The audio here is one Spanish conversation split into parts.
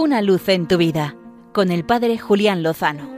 Una luz en tu vida con el Padre Julián Lozano.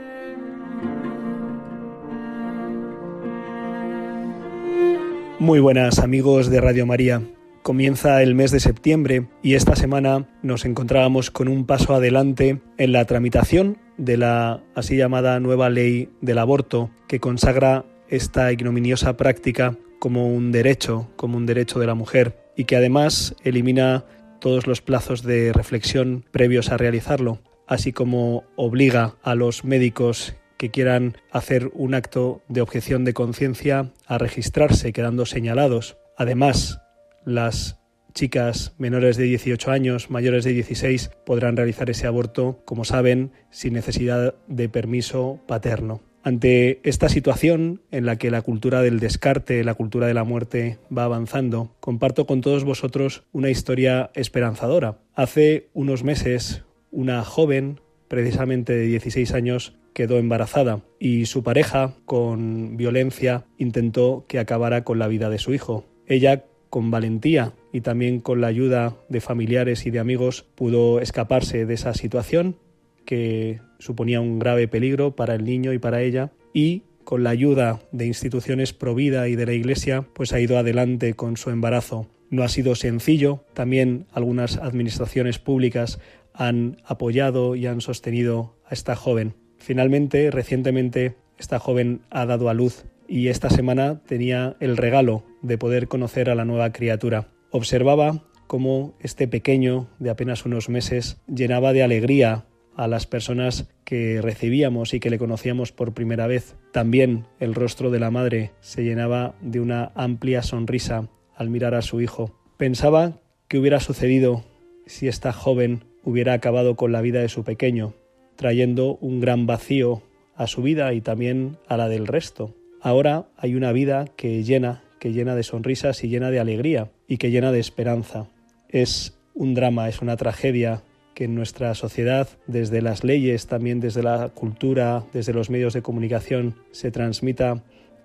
Muy buenas amigos de Radio María. Comienza el mes de septiembre y esta semana nos encontrábamos con un paso adelante en la tramitación de la así llamada nueva ley del aborto que consagra esta ignominiosa práctica como un derecho, como un derecho de la mujer y que además elimina todos los plazos de reflexión previos a realizarlo, así como obliga a los médicos que quieran hacer un acto de objeción de conciencia a registrarse quedando señalados. Además, las chicas menores de 18 años, mayores de 16, podrán realizar ese aborto, como saben, sin necesidad de permiso paterno. Ante esta situación en la que la cultura del descarte, la cultura de la muerte va avanzando, comparto con todos vosotros una historia esperanzadora. Hace unos meses, una joven, precisamente de 16 años, quedó embarazada y su pareja, con violencia, intentó que acabara con la vida de su hijo. Ella, con valentía y también con la ayuda de familiares y de amigos, pudo escaparse de esa situación que suponía un grave peligro para el niño y para ella y con la ayuda de instituciones pro vida y de la Iglesia, pues ha ido adelante con su embarazo. No ha sido sencillo, también algunas administraciones públicas han apoyado y han sostenido a esta joven. Finalmente, recientemente, esta joven ha dado a luz y esta semana tenía el regalo de poder conocer a la nueva criatura. Observaba cómo este pequeño de apenas unos meses llenaba de alegría a las personas que recibíamos y que le conocíamos por primera vez. También el rostro de la madre se llenaba de una amplia sonrisa al mirar a su hijo. Pensaba qué hubiera sucedido si esta joven hubiera acabado con la vida de su pequeño, trayendo un gran vacío a su vida y también a la del resto. Ahora hay una vida que llena, que llena de sonrisas y llena de alegría y que llena de esperanza. Es un drama, es una tragedia que en nuestra sociedad, desde las leyes, también desde la cultura, desde los medios de comunicación, se transmita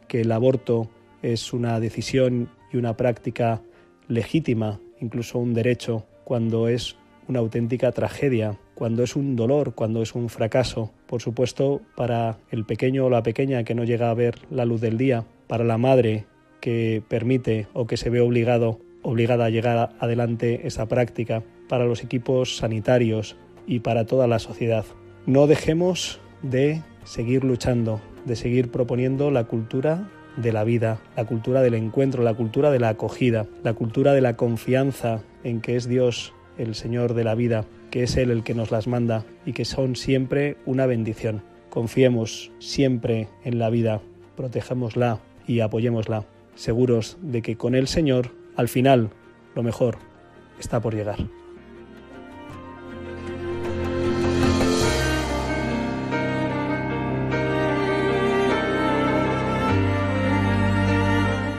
que el aborto es una decisión y una práctica legítima, incluso un derecho, cuando es una auténtica tragedia, cuando es un dolor, cuando es un fracaso. Por supuesto, para el pequeño o la pequeña que no llega a ver la luz del día, para la madre que permite o que se ve obligado obligada a llegar adelante esa práctica para los equipos sanitarios y para toda la sociedad. No dejemos de seguir luchando, de seguir proponiendo la cultura de la vida, la cultura del encuentro, la cultura de la acogida, la cultura de la confianza en que es Dios el Señor de la vida, que es Él el que nos las manda y que son siempre una bendición. Confiemos siempre en la vida, protejámosla y apoyémosla, seguros de que con el Señor al final, lo mejor está por llegar.